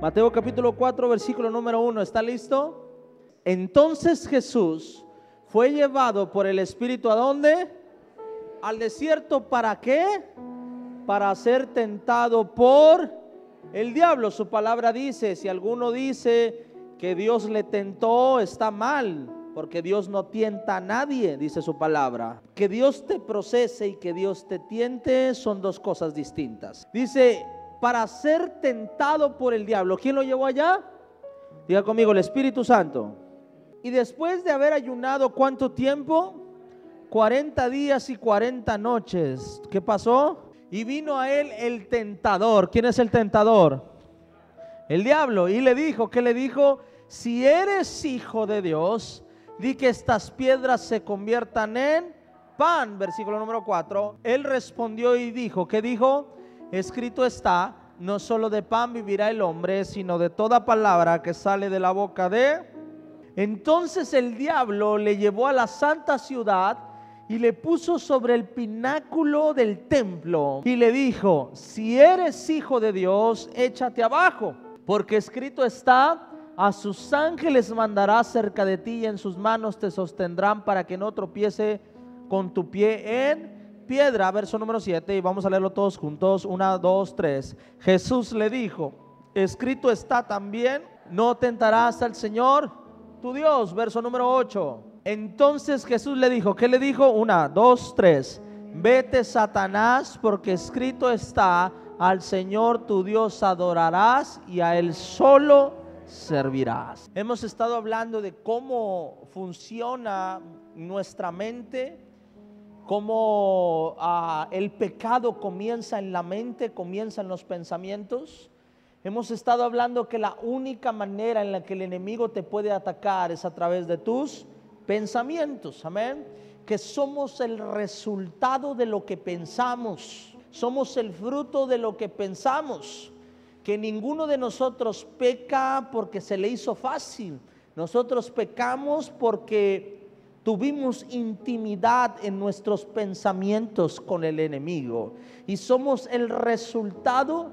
Mateo capítulo 4, versículo número 1. ¿Está listo? Entonces Jesús fue llevado por el Espíritu a dónde? Al desierto. ¿Para qué? Para ser tentado por el diablo. Su palabra dice, si alguno dice que Dios le tentó, está mal. Porque Dios no tienta a nadie, dice su palabra. Que Dios te procese y que Dios te tiente son dos cosas distintas. Dice, para ser tentado por el diablo. ¿Quién lo llevó allá? Diga conmigo, el Espíritu Santo. Y después de haber ayunado, ¿cuánto tiempo? 40 días y 40 noches. ¿Qué pasó? Y vino a él el tentador. ¿Quién es el tentador? El diablo. Y le dijo, ¿qué le dijo? Si eres hijo de Dios, di que estas piedras se conviertan en pan. Versículo número 4. Él respondió y dijo, ¿qué dijo? Escrito está, no solo de pan vivirá el hombre, sino de toda palabra que sale de la boca de... Entonces el diablo le llevó a la santa ciudad y le puso sobre el pináculo del templo y le dijo, si eres hijo de Dios, échate abajo, porque escrito está, a sus ángeles mandará cerca de ti y en sus manos te sostendrán para que no tropiece con tu pie en piedra, verso número 7, y vamos a leerlo todos juntos, una, dos, tres. Jesús le dijo, escrito está también, no tentarás al Señor tu Dios, verso número 8. Entonces Jesús le dijo, ¿qué le dijo? Una, dos, tres. Vete Satanás, porque escrito está, al Señor tu Dios adorarás y a Él solo servirás. Hemos estado hablando de cómo funciona nuestra mente cómo ah, el pecado comienza en la mente, comienza en los pensamientos. Hemos estado hablando que la única manera en la que el enemigo te puede atacar es a través de tus pensamientos, amén. Que somos el resultado de lo que pensamos, somos el fruto de lo que pensamos. Que ninguno de nosotros peca porque se le hizo fácil. Nosotros pecamos porque tuvimos intimidad en nuestros pensamientos con el enemigo y somos el resultado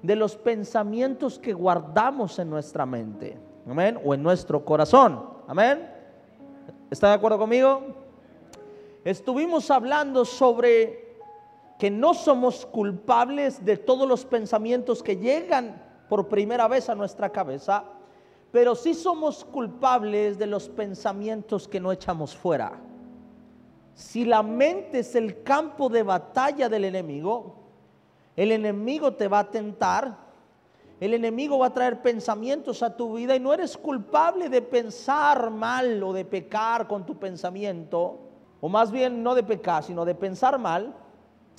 de los pensamientos que guardamos en nuestra mente, amén, o en nuestro corazón, amén. ¿Está de acuerdo conmigo? Estuvimos hablando sobre que no somos culpables de todos los pensamientos que llegan por primera vez a nuestra cabeza, pero sí somos culpables de los pensamientos que no echamos fuera. Si la mente es el campo de batalla del enemigo, el enemigo te va a tentar, el enemigo va a traer pensamientos a tu vida y no eres culpable de pensar mal o de pecar con tu pensamiento, o más bien no de pecar, sino de pensar mal.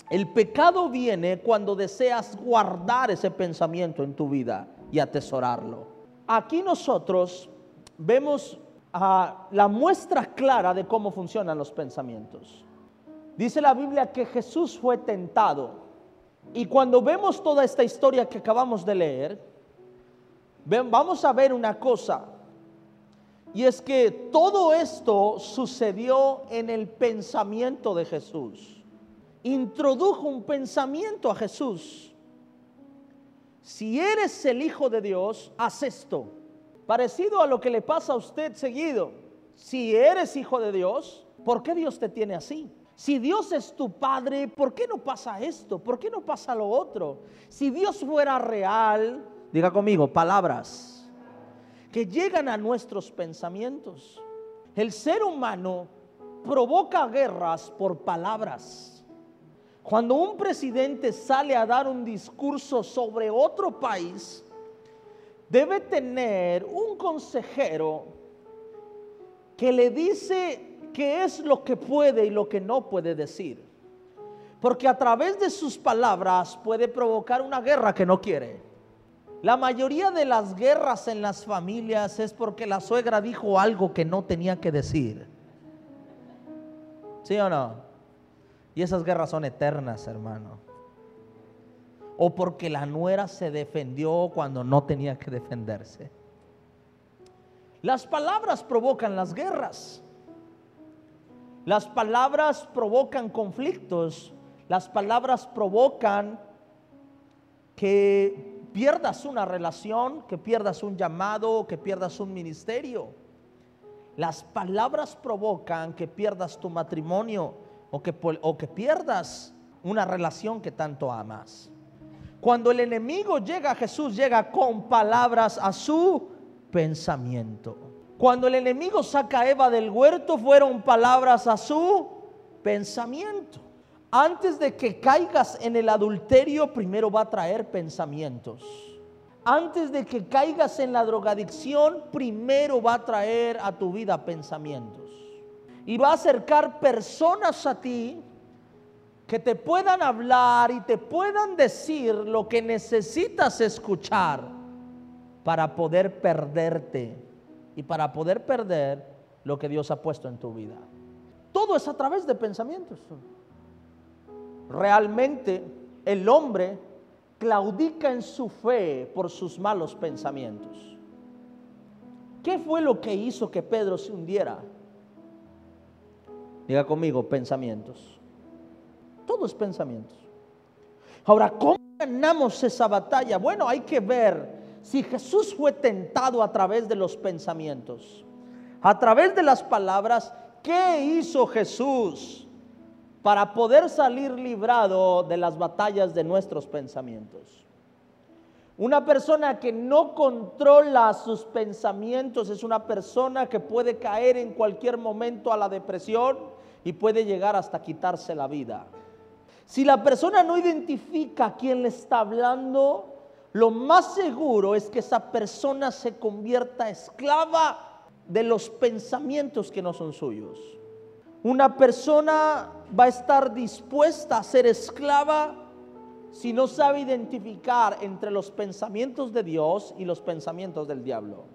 El pecado viene cuando deseas guardar ese pensamiento en tu vida y atesorarlo aquí nosotros vemos la muestra clara de cómo funcionan los pensamientos. Dice la Biblia que Jesús fue tentado. Y cuando vemos toda esta historia que acabamos de leer, vamos a ver una cosa. Y es que todo esto sucedió en el pensamiento de Jesús. Introdujo un pensamiento a Jesús si eres el Hijo de Dios, haz esto. Parecido a lo que le pasa a usted seguido. Si eres Hijo de Dios, ¿por qué Dios te tiene así? Si Dios es tu Padre, ¿por qué no pasa esto? ¿Por qué no pasa lo otro? Si Dios fuera real, diga conmigo, palabras que llegan a nuestros pensamientos. El ser humano provoca guerras por palabras. Cuando un presidente sale a dar un discurso sobre otro país, debe tener un consejero que le dice qué es lo que puede y lo que no puede decir. Porque a través de sus palabras puede provocar una guerra que no quiere. La mayoría de las guerras en las familias es porque la suegra dijo algo que no tenía que decir. ¿Sí o no? Y esas guerras son eternas, hermano. O porque la nuera se defendió cuando no tenía que defenderse. Las palabras provocan las guerras. Las palabras provocan conflictos. Las palabras provocan que pierdas una relación, que pierdas un llamado, que pierdas un ministerio. Las palabras provocan que pierdas tu matrimonio o que, o que pierdas una relación que tanto amas. Cuando el enemigo llega a Jesús, llega con palabras a su pensamiento. Cuando el enemigo saca a Eva del huerto, fueron palabras a su pensamiento. Antes de que caigas en el adulterio, primero va a traer pensamientos. Antes de que caigas en la drogadicción, primero va a traer a tu vida pensamientos. Y va a acercar personas a ti que te puedan hablar y te puedan decir lo que necesitas escuchar para poder perderte y para poder perder lo que Dios ha puesto en tu vida. Todo es a través de pensamientos. Realmente el hombre claudica en su fe por sus malos pensamientos. ¿Qué fue lo que hizo que Pedro se hundiera? Diga conmigo, pensamientos. Todos pensamientos. Ahora, ¿cómo ganamos esa batalla? Bueno, hay que ver si Jesús fue tentado a través de los pensamientos, a través de las palabras, ¿qué hizo Jesús? para poder salir librado de las batallas de nuestros pensamientos. Una persona que no controla sus pensamientos es una persona que puede caer en cualquier momento a la depresión y puede llegar hasta quitarse la vida. Si la persona no identifica a quién le está hablando, lo más seguro es que esa persona se convierta esclava de los pensamientos que no son suyos. Una persona va a estar dispuesta a ser esclava si no sabe identificar entre los pensamientos de Dios y los pensamientos del diablo.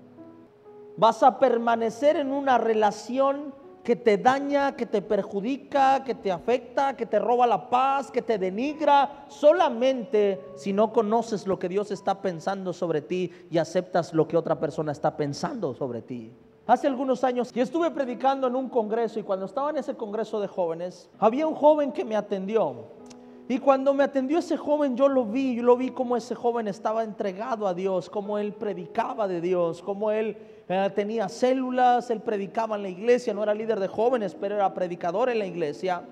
Vas a permanecer en una relación que te daña, que te perjudica, que te afecta, que te roba la paz, que te denigra, solamente si no conoces lo que Dios está pensando sobre ti y aceptas lo que otra persona está pensando sobre ti. Hace algunos años yo estuve predicando en un congreso y cuando estaba en ese congreso de jóvenes, había un joven que me atendió. Y cuando me atendió ese joven, yo lo vi, yo lo vi como ese joven estaba entregado a Dios, como él predicaba de Dios, como él eh, tenía células, él predicaba en la iglesia, no era líder de jóvenes, pero era predicador en la iglesia.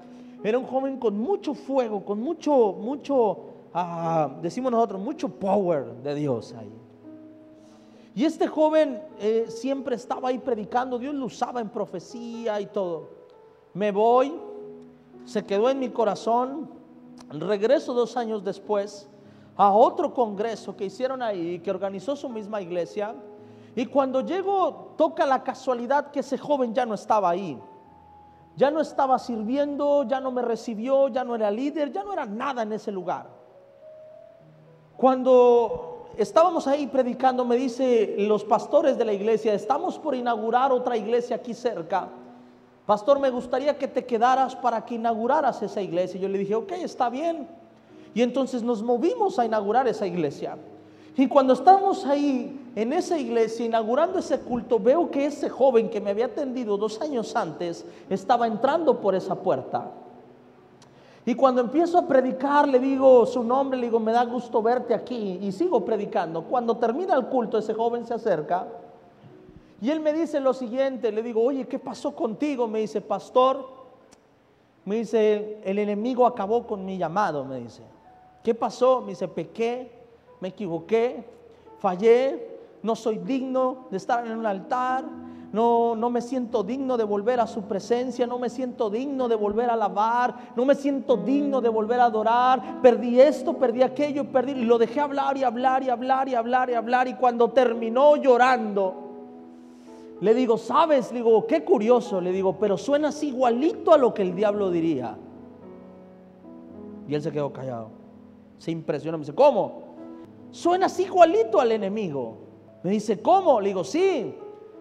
Era un joven con mucho fuego, con mucho, mucho, ah, decimos nosotros, mucho power de Dios ahí. Y este joven eh, siempre estaba ahí predicando, Dios lo usaba en profecía y todo. Me voy, se quedó en mi corazón, regreso dos años después a otro congreso que hicieron ahí, que organizó su misma iglesia. Y cuando llego, toca la casualidad que ese joven ya no estaba ahí. Ya no estaba sirviendo, ya no me recibió, ya no era líder, ya no era nada en ese lugar. Cuando estábamos ahí predicando, me dice los pastores de la iglesia, estamos por inaugurar otra iglesia aquí cerca. Pastor, me gustaría que te quedaras para que inauguraras esa iglesia. Yo le dije, ok, está bien. Y entonces nos movimos a inaugurar esa iglesia. Y cuando estábamos ahí en esa iglesia inaugurando ese culto, veo que ese joven que me había atendido dos años antes estaba entrando por esa puerta. Y cuando empiezo a predicar, le digo su nombre, le digo, me da gusto verte aquí. Y sigo predicando. Cuando termina el culto, ese joven se acerca. Y él me dice lo siguiente, le digo, oye, ¿qué pasó contigo? Me dice, pastor, me dice, el enemigo acabó con mi llamado, me dice. ¿Qué pasó? Me dice, pequé, me equivoqué, fallé, no soy digno de estar en un altar, no, no me siento digno de volver a su presencia, no me siento digno de volver a alabar, no me siento digno de volver a adorar. Perdí esto, perdí aquello, perdí y lo dejé hablar y hablar y hablar y hablar y hablar y cuando terminó llorando, le digo, ¿sabes? Le digo, qué curioso, le digo, pero suenas igualito a lo que el diablo diría. Y él se quedó callado. Se impresionó, me dice, ¿cómo? Suenas igualito al enemigo. Me dice, ¿cómo? Le digo, sí.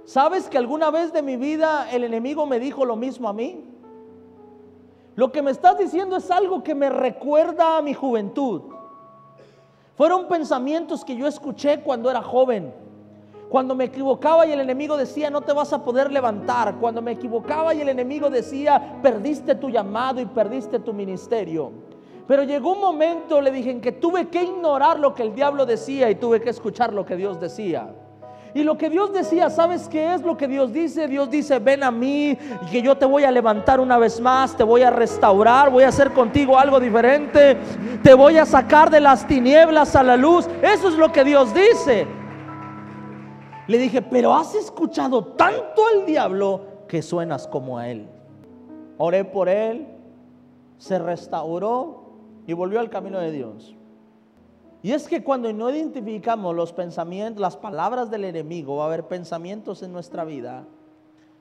¿Sabes que alguna vez de mi vida el enemigo me dijo lo mismo a mí? Lo que me estás diciendo es algo que me recuerda a mi juventud. Fueron pensamientos que yo escuché cuando era joven. Cuando me equivocaba y el enemigo decía, no te vas a poder levantar. Cuando me equivocaba y el enemigo decía, perdiste tu llamado y perdiste tu ministerio. Pero llegó un momento, le dije, en que tuve que ignorar lo que el diablo decía y tuve que escuchar lo que Dios decía. Y lo que Dios decía, ¿sabes qué es lo que Dios dice? Dios dice, ven a mí y que yo te voy a levantar una vez más, te voy a restaurar, voy a hacer contigo algo diferente, te voy a sacar de las tinieblas a la luz. Eso es lo que Dios dice. Le dije, pero has escuchado tanto al diablo que suenas como a él. Oré por él, se restauró y volvió al camino de Dios. Y es que cuando no identificamos los pensamientos, las palabras del enemigo, va a haber pensamientos en nuestra vida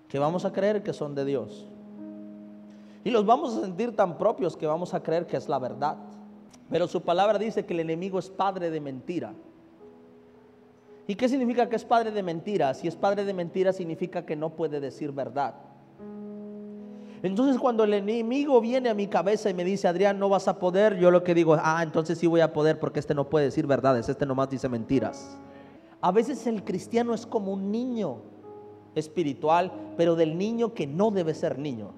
que vamos a creer que son de Dios. Y los vamos a sentir tan propios que vamos a creer que es la verdad. Pero su palabra dice que el enemigo es padre de mentira. ¿Y qué significa que es padre de mentira? Si es padre de mentira significa que no puede decir verdad. Entonces cuando el enemigo viene a mi cabeza y me dice, Adrián, no vas a poder, yo lo que digo, ah, entonces sí voy a poder porque este no puede decir verdades, este nomás dice mentiras. A veces el cristiano es como un niño espiritual, pero del niño que no debe ser niño.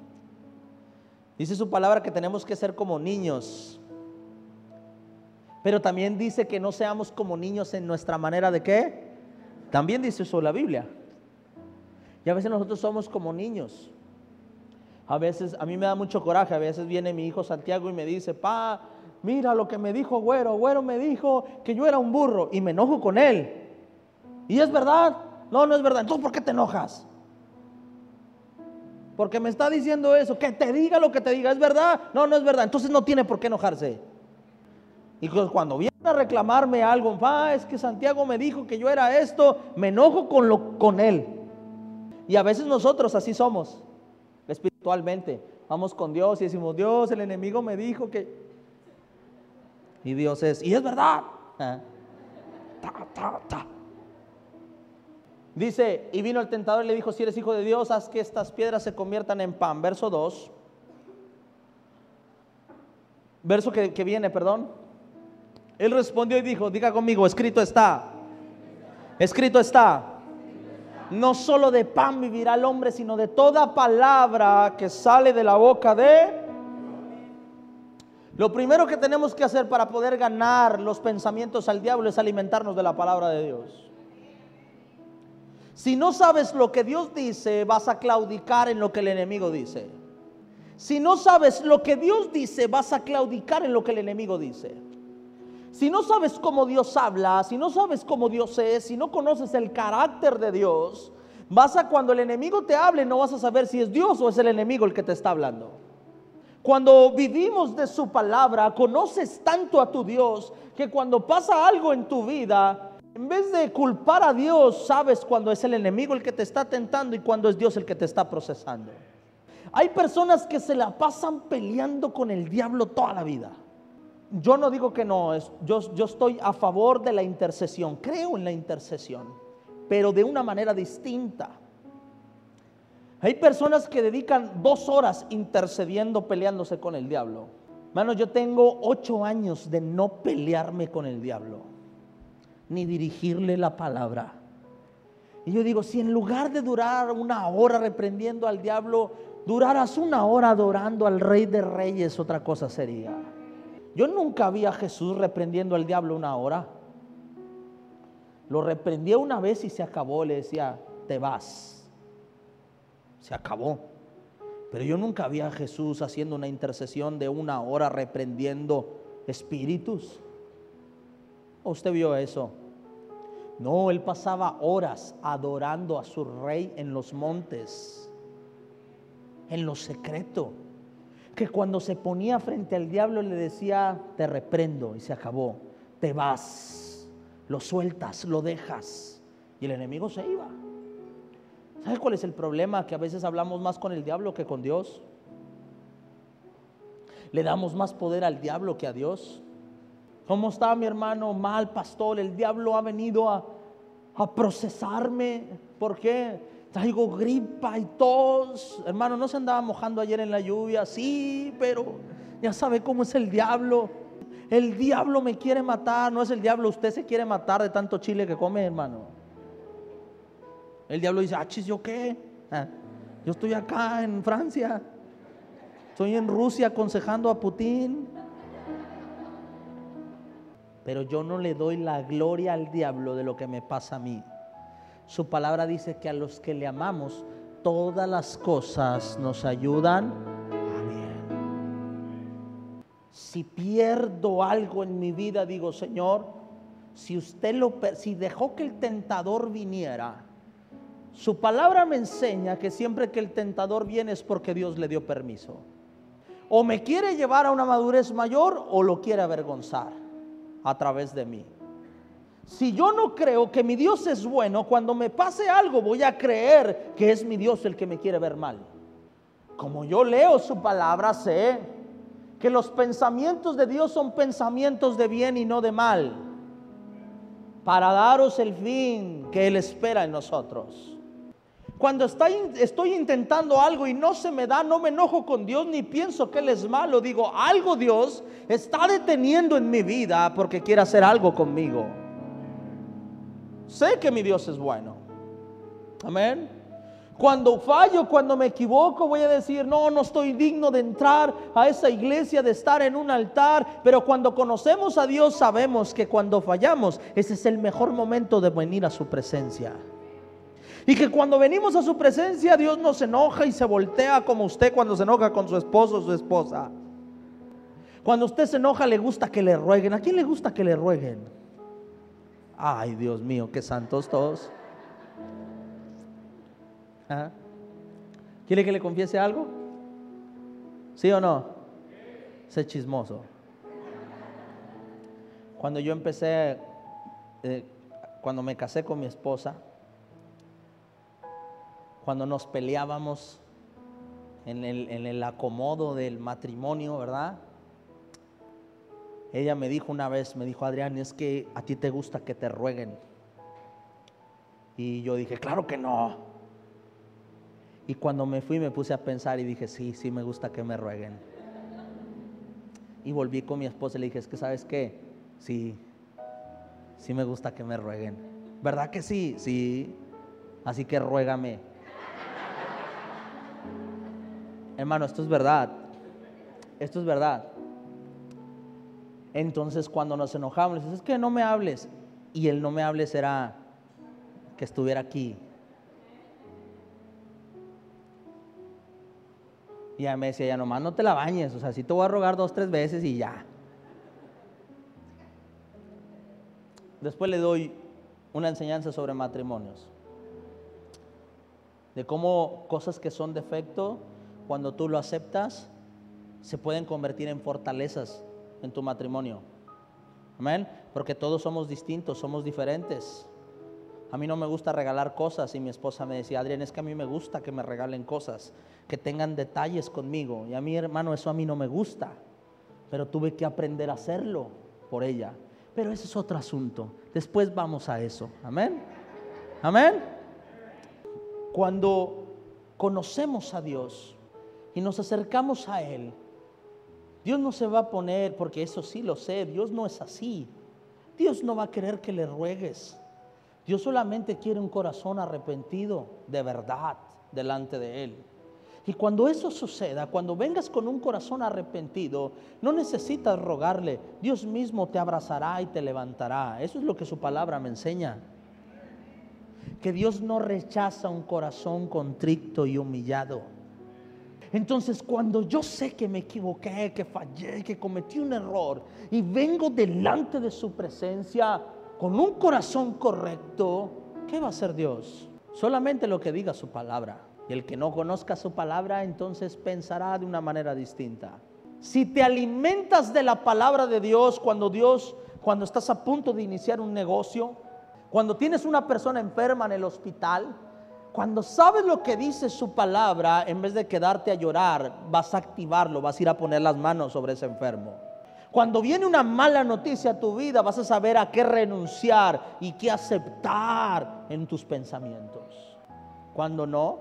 Dice su palabra que tenemos que ser como niños. Pero también dice que no seamos como niños en nuestra manera de qué. También dice eso la Biblia. Y a veces nosotros somos como niños. A veces, a mí me da mucho coraje, a veces viene mi hijo Santiago y me dice, pa, mira lo que me dijo Güero, Güero me dijo que yo era un burro y me enojo con él. ¿Y es verdad? No, no es verdad. Entonces, ¿por qué te enojas? Porque me está diciendo eso, que te diga lo que te diga, ¿es verdad? No, no es verdad. Entonces no tiene por qué enojarse. Y cuando viene a reclamarme algo, pa, es que Santiago me dijo que yo era esto, me enojo con, lo, con él. Y a veces nosotros así somos espiritualmente. Vamos con Dios y decimos, Dios, el enemigo me dijo que... Y Dios es, y es verdad. Ah. Dice, y vino el tentador y le dijo, si eres hijo de Dios, haz que estas piedras se conviertan en pan. Verso 2. Verso que, que viene, perdón. Él respondió y dijo, diga conmigo, escrito está. Escrito está no solo de pan vivirá el hombre, sino de toda palabra que sale de la boca de... Lo primero que tenemos que hacer para poder ganar los pensamientos al diablo es alimentarnos de la palabra de Dios. Si no sabes lo que Dios dice, vas a claudicar en lo que el enemigo dice. Si no sabes lo que Dios dice, vas a claudicar en lo que el enemigo dice. Si no sabes cómo Dios habla, si no sabes cómo Dios es, si no conoces el carácter de Dios, vas a cuando el enemigo te hable no vas a saber si es Dios o es el enemigo el que te está hablando. Cuando vivimos de su palabra, conoces tanto a tu Dios que cuando pasa algo en tu vida, en vez de culpar a Dios, sabes cuando es el enemigo el que te está tentando y cuando es Dios el que te está procesando. Hay personas que se la pasan peleando con el diablo toda la vida yo no digo que no, yo, yo estoy a favor de la intercesión, creo en la intercesión, pero de una manera distinta. Hay personas que dedican dos horas intercediendo, peleándose con el diablo. Hermano, yo tengo ocho años de no pelearme con el diablo, ni dirigirle la palabra. Y yo digo, si en lugar de durar una hora reprendiendo al diablo, duraras una hora adorando al rey de reyes, otra cosa sería. Yo nunca vi a Jesús reprendiendo al diablo una hora. Lo reprendió una vez y se acabó. Le decía, te vas. Se acabó. Pero yo nunca vi a Jesús haciendo una intercesión de una hora reprendiendo espíritus. ¿Usted vio eso? No, él pasaba horas adorando a su rey en los montes, en lo secreto que cuando se ponía frente al diablo le decía, te reprendo y se acabó, te vas, lo sueltas, lo dejas. Y el enemigo se iba. ¿Sabes cuál es el problema? Que a veces hablamos más con el diablo que con Dios. Le damos más poder al diablo que a Dios. ¿Cómo está mi hermano? Mal, pastor. El diablo ha venido a, a procesarme. ¿Por qué? Traigo gripa y tos. Hermano, no se andaba mojando ayer en la lluvia, sí, pero ya sabe cómo es el diablo. El diablo me quiere matar, no es el diablo, usted se quiere matar de tanto chile que come, hermano. El diablo dice, ah, chis, ¿yo qué? Ah, yo estoy acá en Francia, estoy en Rusia aconsejando a Putin. pero yo no le doy la gloria al diablo de lo que me pasa a mí. Su palabra dice que a los que le amamos, todas las cosas nos ayudan a bien. Si pierdo algo en mi vida, digo, Señor, si usted lo si dejó que el tentador viniera, su palabra me enseña que siempre que el tentador viene es porque Dios le dio permiso. O me quiere llevar a una madurez mayor o lo quiere avergonzar a través de mí. Si yo no creo que mi Dios es bueno, cuando me pase algo voy a creer que es mi Dios el que me quiere ver mal. Como yo leo su palabra, sé que los pensamientos de Dios son pensamientos de bien y no de mal, para daros el fin que Él espera en nosotros. Cuando estoy intentando algo y no se me da, no me enojo con Dios ni pienso que Él es malo. Digo, algo Dios está deteniendo en mi vida porque quiere hacer algo conmigo. Sé que mi Dios es bueno. Amén. Cuando fallo, cuando me equivoco, voy a decir, no, no estoy digno de entrar a esa iglesia, de estar en un altar. Pero cuando conocemos a Dios, sabemos que cuando fallamos, ese es el mejor momento de venir a su presencia. Y que cuando venimos a su presencia, Dios nos enoja y se voltea como usted cuando se enoja con su esposo o su esposa. Cuando usted se enoja, le gusta que le rueguen. ¿A quién le gusta que le rueguen? Ay, Dios mío, qué santos todos. ¿Ah? ¿Quiere que le confiese algo? ¿Sí o no? Sé chismoso. Cuando yo empecé, eh, cuando me casé con mi esposa, cuando nos peleábamos en el, acomodo del matrimonio, ¿verdad? Ella me dijo una vez, me dijo, Adrián, es que a ti te gusta que te rueguen. Y yo dije, claro que no. Y cuando me fui me puse a pensar y dije, sí, sí me gusta que me rueguen. Y volví con mi esposa y le dije, es que sabes qué, sí, sí me gusta que me rueguen. ¿Verdad que sí? Sí. Así que ruégame. Hermano, esto es verdad. Esto es verdad. Entonces cuando nos enojamos, es que no me hables. Y el no me hables era que estuviera aquí. Y me decía, ya nomás no te la bañes. O sea, si te voy a rogar dos, tres veces y ya. Después le doy una enseñanza sobre matrimonios. De cómo cosas que son defecto cuando tú lo aceptas, se pueden convertir en fortalezas en tu matrimonio. Amén. Porque todos somos distintos, somos diferentes. A mí no me gusta regalar cosas y mi esposa me decía, Adrián, es que a mí me gusta que me regalen cosas, que tengan detalles conmigo. Y a mí, hermano, eso a mí no me gusta. Pero tuve que aprender a hacerlo por ella. Pero ese es otro asunto. Después vamos a eso. Amén. Amén. Cuando conocemos a Dios, y nos acercamos a Él, Dios no se va a poner, porque eso sí lo sé, Dios no es así. Dios no va a querer que le ruegues. Dios solamente quiere un corazón arrepentido de verdad delante de Él. Y cuando eso suceda, cuando vengas con un corazón arrepentido, no necesitas rogarle, Dios mismo te abrazará y te levantará. Eso es lo que su palabra me enseña. Que Dios no rechaza un corazón contrito y humillado. Entonces cuando yo sé que me equivoqué, que fallé, que cometí un error y vengo delante de su presencia con un corazón correcto, ¿qué va a hacer Dios? Solamente lo que diga su palabra. Y el que no conozca su palabra, entonces pensará de una manera distinta. Si te alimentas de la palabra de Dios cuando Dios, cuando estás a punto de iniciar un negocio, cuando tienes una persona enferma en el hospital, cuando sabes lo que dice su palabra, en vez de quedarte a llorar, vas a activarlo, vas a ir a poner las manos sobre ese enfermo. Cuando viene una mala noticia a tu vida, vas a saber a qué renunciar y qué aceptar en tus pensamientos. Cuando no,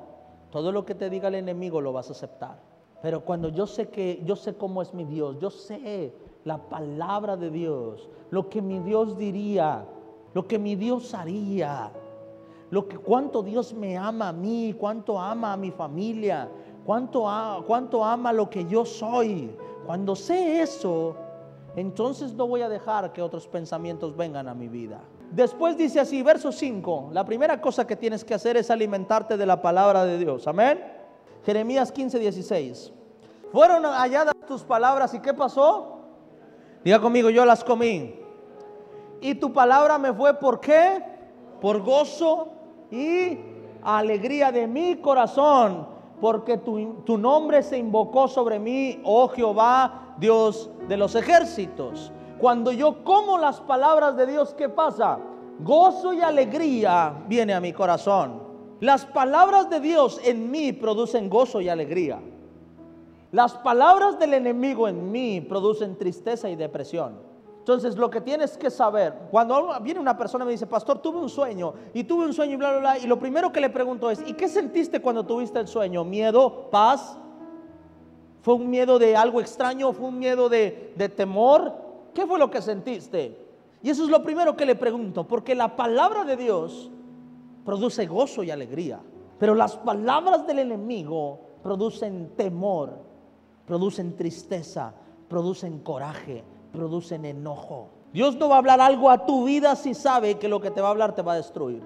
todo lo que te diga el enemigo lo vas a aceptar. Pero cuando yo sé que yo sé cómo es mi Dios, yo sé la palabra de Dios, lo que mi Dios diría, lo que mi Dios haría, lo que cuánto Dios me ama a mí, cuánto ama a mi familia, cuánto, cuánto ama lo que yo soy. Cuando sé eso, entonces no voy a dejar que otros pensamientos vengan a mi vida. Después dice así, verso 5, la primera cosa que tienes que hacer es alimentarte de la palabra de Dios. Amén. Jeremías 15, 16. Fueron halladas tus palabras y ¿qué pasó? Diga conmigo, yo las comí. Y tu palabra me fue por qué? Por gozo y alegría de mi corazón, porque tu, tu nombre se invocó sobre mí, oh Jehová, Dios de los ejércitos. Cuando yo como las palabras de Dios, ¿qué pasa? Gozo y alegría viene a mi corazón. Las palabras de Dios en mí producen gozo y alegría. Las palabras del enemigo en mí producen tristeza y depresión. Entonces lo que tienes que saber, cuando viene una persona y me dice, pastor, tuve un sueño y tuve un sueño y bla, bla, bla, y lo primero que le pregunto es, ¿y qué sentiste cuando tuviste el sueño? ¿Miedo? ¿Paz? ¿Fue un miedo de algo extraño? ¿Fue un miedo de, de temor? ¿Qué fue lo que sentiste? Y eso es lo primero que le pregunto, porque la palabra de Dios produce gozo y alegría, pero las palabras del enemigo producen temor, producen tristeza, producen coraje, producen enojo. Dios no va a hablar algo a tu vida si sabe que lo que te va a hablar te va a destruir.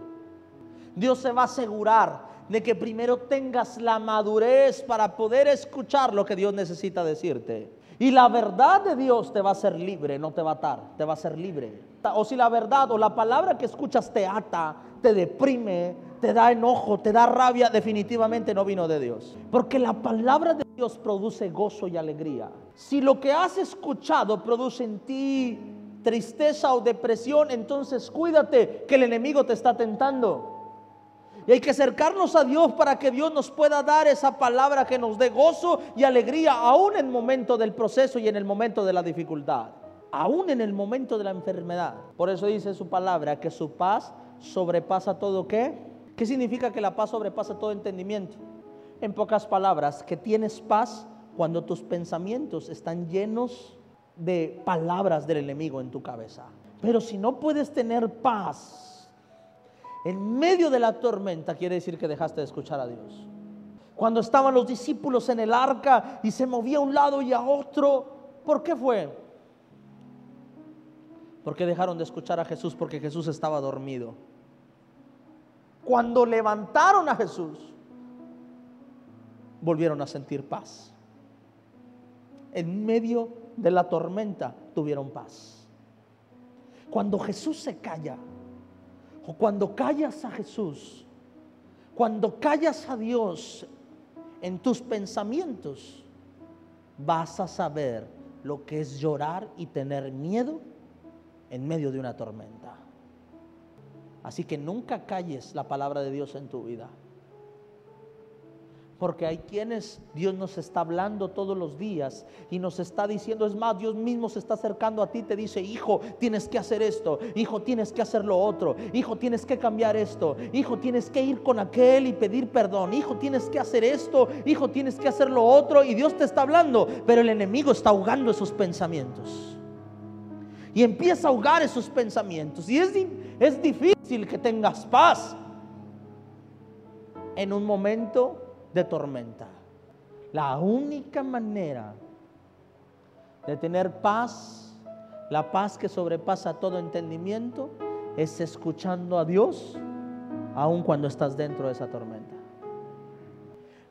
Dios se va a asegurar de que primero tengas la madurez para poder escuchar lo que Dios necesita decirte. Y la verdad de Dios te va a hacer libre, no te va a atar, te va a hacer libre. O si la verdad o la palabra que escuchas te ata, te deprime, te da enojo, te da rabia, definitivamente no vino de Dios. Porque la palabra de Dios produce gozo y alegría. Si lo que has escuchado produce en ti tristeza o depresión, entonces cuídate que el enemigo te está tentando. Y hay que acercarnos a Dios para que Dios nos pueda dar esa palabra que nos dé gozo y alegría, aún en el momento del proceso y en el momento de la dificultad, aún en el momento de la enfermedad. Por eso dice su palabra que su paz sobrepasa todo qué. ¿Qué significa que la paz sobrepasa todo entendimiento? En pocas palabras, que tienes paz cuando tus pensamientos están llenos de palabras del enemigo en tu cabeza. Pero si no puedes tener paz, en medio de la tormenta quiere decir que dejaste de escuchar a Dios. Cuando estaban los discípulos en el arca y se movía a un lado y a otro, ¿por qué fue? Porque dejaron de escuchar a Jesús porque Jesús estaba dormido. Cuando levantaron a Jesús, volvieron a sentir paz. En medio de la tormenta tuvieron paz. Cuando Jesús se calla, o cuando callas a Jesús, cuando callas a Dios en tus pensamientos, vas a saber lo que es llorar y tener miedo en medio de una tormenta. Así que nunca calles la palabra de Dios en tu vida. Porque hay quienes Dios nos está hablando todos los días y nos está diciendo, es más, Dios mismo se está acercando a ti, te dice, hijo, tienes que hacer esto, hijo, tienes que hacer lo otro, hijo, tienes que cambiar esto, hijo, tienes que ir con aquel y pedir perdón, hijo, tienes que hacer esto, hijo, tienes que hacer lo otro. Y Dios te está hablando, pero el enemigo está ahogando esos pensamientos. Y empieza a ahogar esos pensamientos. Y es, es difícil que tengas paz en un momento de tormenta. La única manera de tener paz, la paz que sobrepasa todo entendimiento, es escuchando a Dios aun cuando estás dentro de esa tormenta.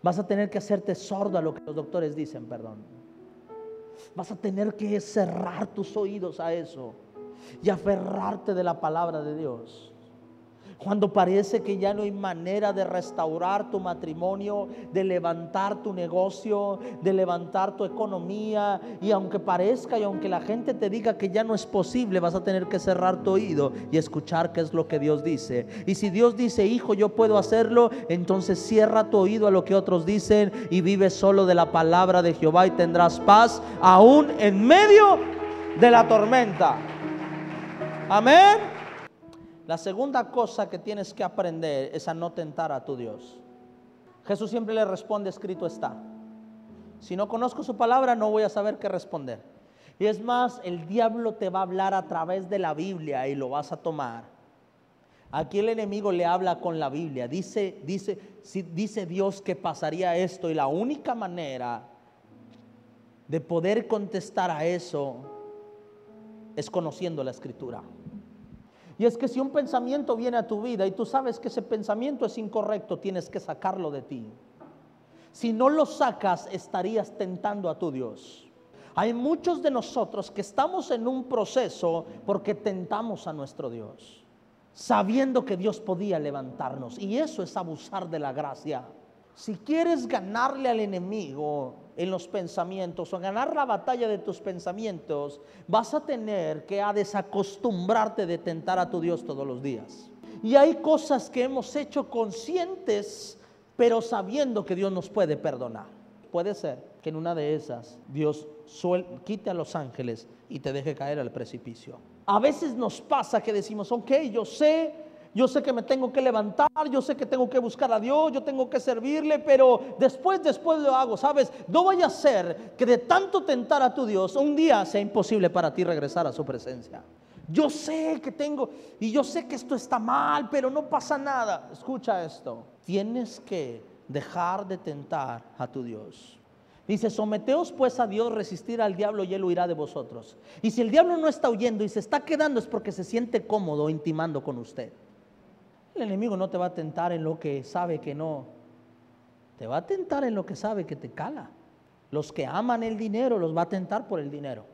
Vas a tener que hacerte sordo a lo que los doctores dicen, perdón. Vas a tener que cerrar tus oídos a eso y aferrarte de la palabra de Dios. Cuando parece que ya no hay manera de restaurar tu matrimonio, de levantar tu negocio, de levantar tu economía. Y aunque parezca y aunque la gente te diga que ya no es posible, vas a tener que cerrar tu oído y escuchar qué es lo que Dios dice. Y si Dios dice, hijo, yo puedo hacerlo, entonces cierra tu oído a lo que otros dicen y vive solo de la palabra de Jehová y tendrás paz aún en medio de la tormenta. Amén. La segunda cosa que tienes que aprender es a no tentar a tu Dios. Jesús siempre le responde, escrito está. Si no conozco su palabra, no voy a saber qué responder. Y es más, el diablo te va a hablar a través de la Biblia y lo vas a tomar. Aquí el enemigo le habla con la Biblia. Dice, dice, dice Dios que pasaría esto y la única manera de poder contestar a eso es conociendo la escritura. Y es que si un pensamiento viene a tu vida y tú sabes que ese pensamiento es incorrecto, tienes que sacarlo de ti. Si no lo sacas, estarías tentando a tu Dios. Hay muchos de nosotros que estamos en un proceso porque tentamos a nuestro Dios, sabiendo que Dios podía levantarnos. Y eso es abusar de la gracia. Si quieres ganarle al enemigo en los pensamientos o ganar la batalla de tus pensamientos, vas a tener que a desacostumbrarte de tentar a tu Dios todos los días. Y hay cosas que hemos hecho conscientes, pero sabiendo que Dios nos puede perdonar. Puede ser que en una de esas Dios quite a los ángeles y te deje caer al precipicio. A veces nos pasa que decimos, ok, yo sé yo sé que me tengo que levantar, yo sé que tengo que buscar a Dios, yo tengo que servirle, pero después, después lo hago, ¿sabes? No vaya a ser que de tanto tentar a tu Dios, un día sea imposible para ti regresar a su presencia. Yo sé que tengo, y yo sé que esto está mal, pero no pasa nada. Escucha esto, tienes que dejar de tentar a tu Dios. Dice, someteos pues a Dios, resistir al diablo y él huirá de vosotros. Y si el diablo no está huyendo y se está quedando es porque se siente cómodo intimando con usted. El enemigo no te va a tentar en lo que sabe que no. Te va a tentar en lo que sabe que te cala. Los que aman el dinero los va a tentar por el dinero.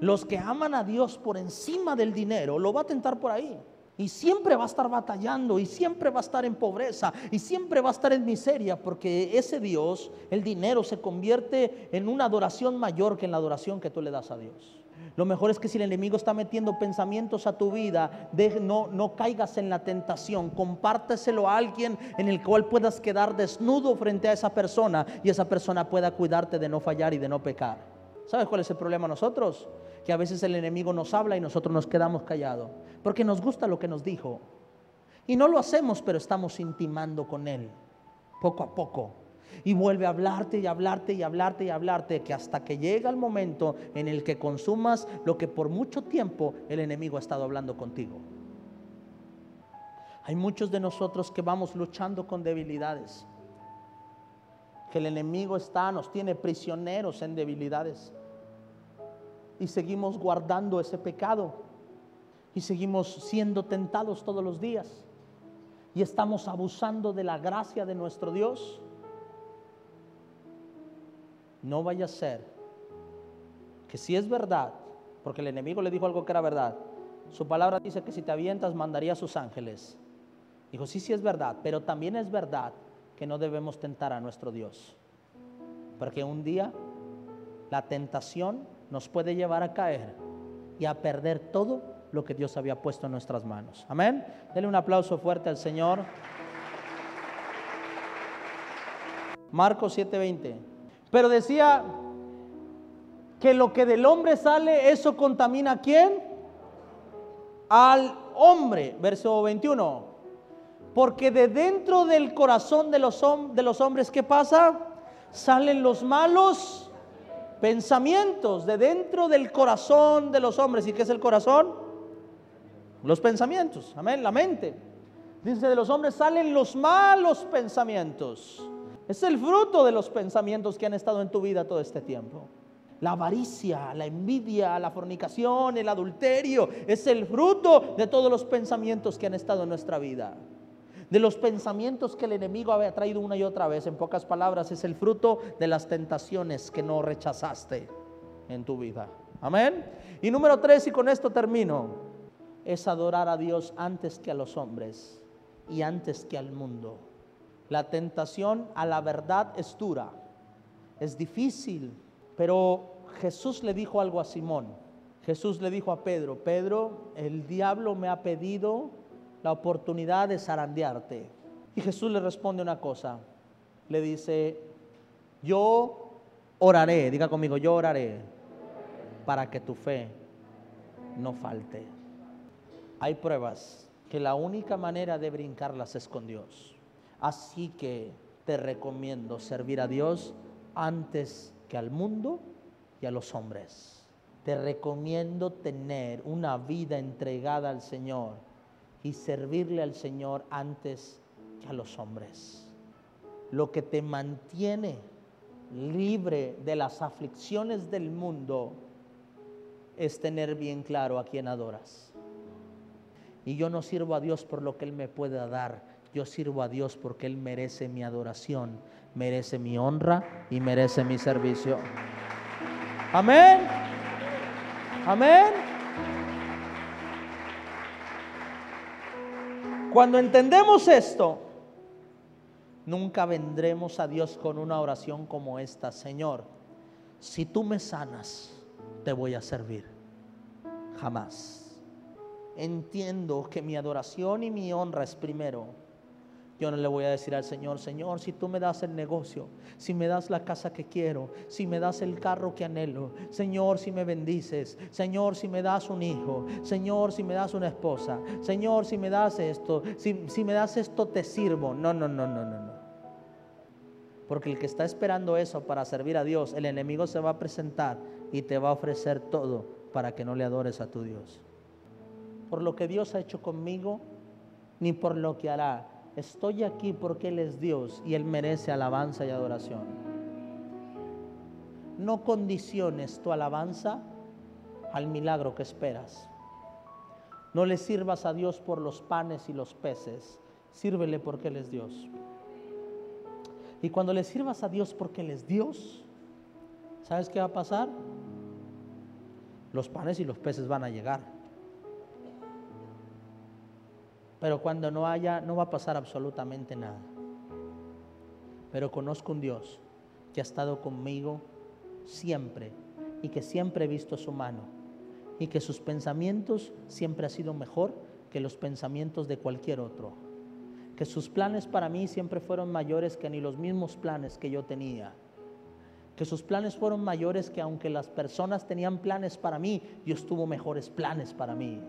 Los que aman a Dios por encima del dinero lo va a tentar por ahí. Y siempre va a estar batallando y siempre va a estar en pobreza y siempre va a estar en miseria porque ese Dios, el dinero, se convierte en una adoración mayor que en la adoración que tú le das a Dios. Lo mejor es que si el enemigo está metiendo pensamientos a tu vida, no, no caigas en la tentación. Compárteselo a alguien en el cual puedas quedar desnudo frente a esa persona y esa persona pueda cuidarte de no fallar y de no pecar. ¿Sabes cuál es el problema nosotros? Que a veces el enemigo nos habla y nosotros nos quedamos callados. Porque nos gusta lo que nos dijo. Y no lo hacemos, pero estamos intimando con él. Poco a poco y vuelve a hablarte y hablarte y hablarte y hablarte, que hasta que llega el momento en el que consumas lo que por mucho tiempo el enemigo ha estado hablando contigo. Hay muchos de nosotros que vamos luchando con debilidades, que el enemigo está, nos tiene prisioneros en debilidades y seguimos guardando ese pecado y seguimos siendo tentados todos los días y estamos abusando de la gracia de nuestro Dios no vaya a ser que si es verdad, porque el enemigo le dijo algo que era verdad, su palabra dice que si te avientas mandaría a sus ángeles. Dijo, sí, sí es verdad, pero también es verdad que no debemos tentar a nuestro Dios. Porque un día la tentación nos puede llevar a caer y a perder todo lo que Dios había puesto en nuestras manos. Amén. Denle un aplauso fuerte al Señor. Marcos 7:20. Pero decía que lo que del hombre sale, eso contamina a quién? Al hombre, verso 21. Porque de dentro del corazón de los, de los hombres, ¿qué pasa? Salen los malos pensamientos, de dentro del corazón de los hombres. ¿Y qué es el corazón? Los pensamientos, amén, la mente. Dice, de los hombres salen los malos pensamientos es el fruto de los pensamientos que han estado en tu vida todo este tiempo. La avaricia, la envidia, la fornicación, el adulterio, es el fruto de todos los pensamientos que han estado en nuestra vida. De los pensamientos que el enemigo había traído una y otra vez, en pocas palabras, es el fruto de las tentaciones que no rechazaste en tu vida. Amén. Y número tres, y con esto termino, es adorar a Dios antes que a los hombres y antes que al mundo. La tentación a la verdad es dura, es difícil, pero Jesús le dijo algo a Simón. Jesús le dijo a Pedro, Pedro, el diablo me ha pedido la oportunidad de zarandearte. Y Jesús le responde una cosa, le dice, yo oraré, diga conmigo, yo oraré para que tu fe no falte. Hay pruebas que la única manera de brincarlas es con Dios. Así que te recomiendo servir a Dios antes que al mundo y a los hombres. Te recomiendo tener una vida entregada al Señor y servirle al Señor antes que a los hombres. Lo que te mantiene libre de las aflicciones del mundo es tener bien claro a quién adoras. Y yo no sirvo a Dios por lo que Él me pueda dar. Yo sirvo a Dios porque Él merece mi adoración, merece mi honra y merece mi servicio. Amén. Amén. Cuando entendemos esto, nunca vendremos a Dios con una oración como esta, Señor, si tú me sanas, te voy a servir. Jamás. Entiendo que mi adoración y mi honra es primero. Yo no le voy a decir al Señor, Señor, si tú me das el negocio, si me das la casa que quiero, si me das el carro que anhelo, Señor, si me bendices, Señor, si me das un hijo, Señor, si me das una esposa, Señor, si me das esto, si, si me das esto, te sirvo. No, no, no, no, no, no. Porque el que está esperando eso para servir a Dios, el enemigo se va a presentar y te va a ofrecer todo para que no le adores a tu Dios. Por lo que Dios ha hecho conmigo, ni por lo que hará. Estoy aquí porque Él es Dios y Él merece alabanza y adoración. No condiciones tu alabanza al milagro que esperas. No le sirvas a Dios por los panes y los peces. Sírvele porque Él es Dios. Y cuando le sirvas a Dios porque Él es Dios, ¿sabes qué va a pasar? Los panes y los peces van a llegar. Pero cuando no haya, no va a pasar absolutamente nada. Pero conozco un Dios que ha estado conmigo siempre y que siempre he visto su mano y que sus pensamientos siempre han sido mejor que los pensamientos de cualquier otro. Que sus planes para mí siempre fueron mayores que ni los mismos planes que yo tenía. Que sus planes fueron mayores que aunque las personas tenían planes para mí, Dios tuvo mejores planes para mí.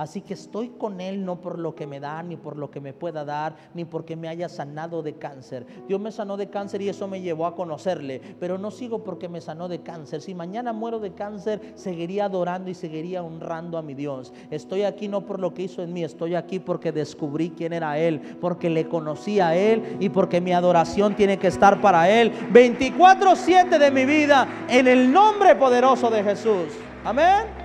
Así que estoy con Él no por lo que me da, ni por lo que me pueda dar, ni porque me haya sanado de cáncer. Dios me sanó de cáncer y eso me llevó a conocerle, pero no sigo porque me sanó de cáncer. Si mañana muero de cáncer, seguiría adorando y seguiría honrando a mi Dios. Estoy aquí no por lo que hizo en mí, estoy aquí porque descubrí quién era Él, porque le conocí a Él y porque mi adoración tiene que estar para Él 24/7 de mi vida en el nombre poderoso de Jesús. Amén.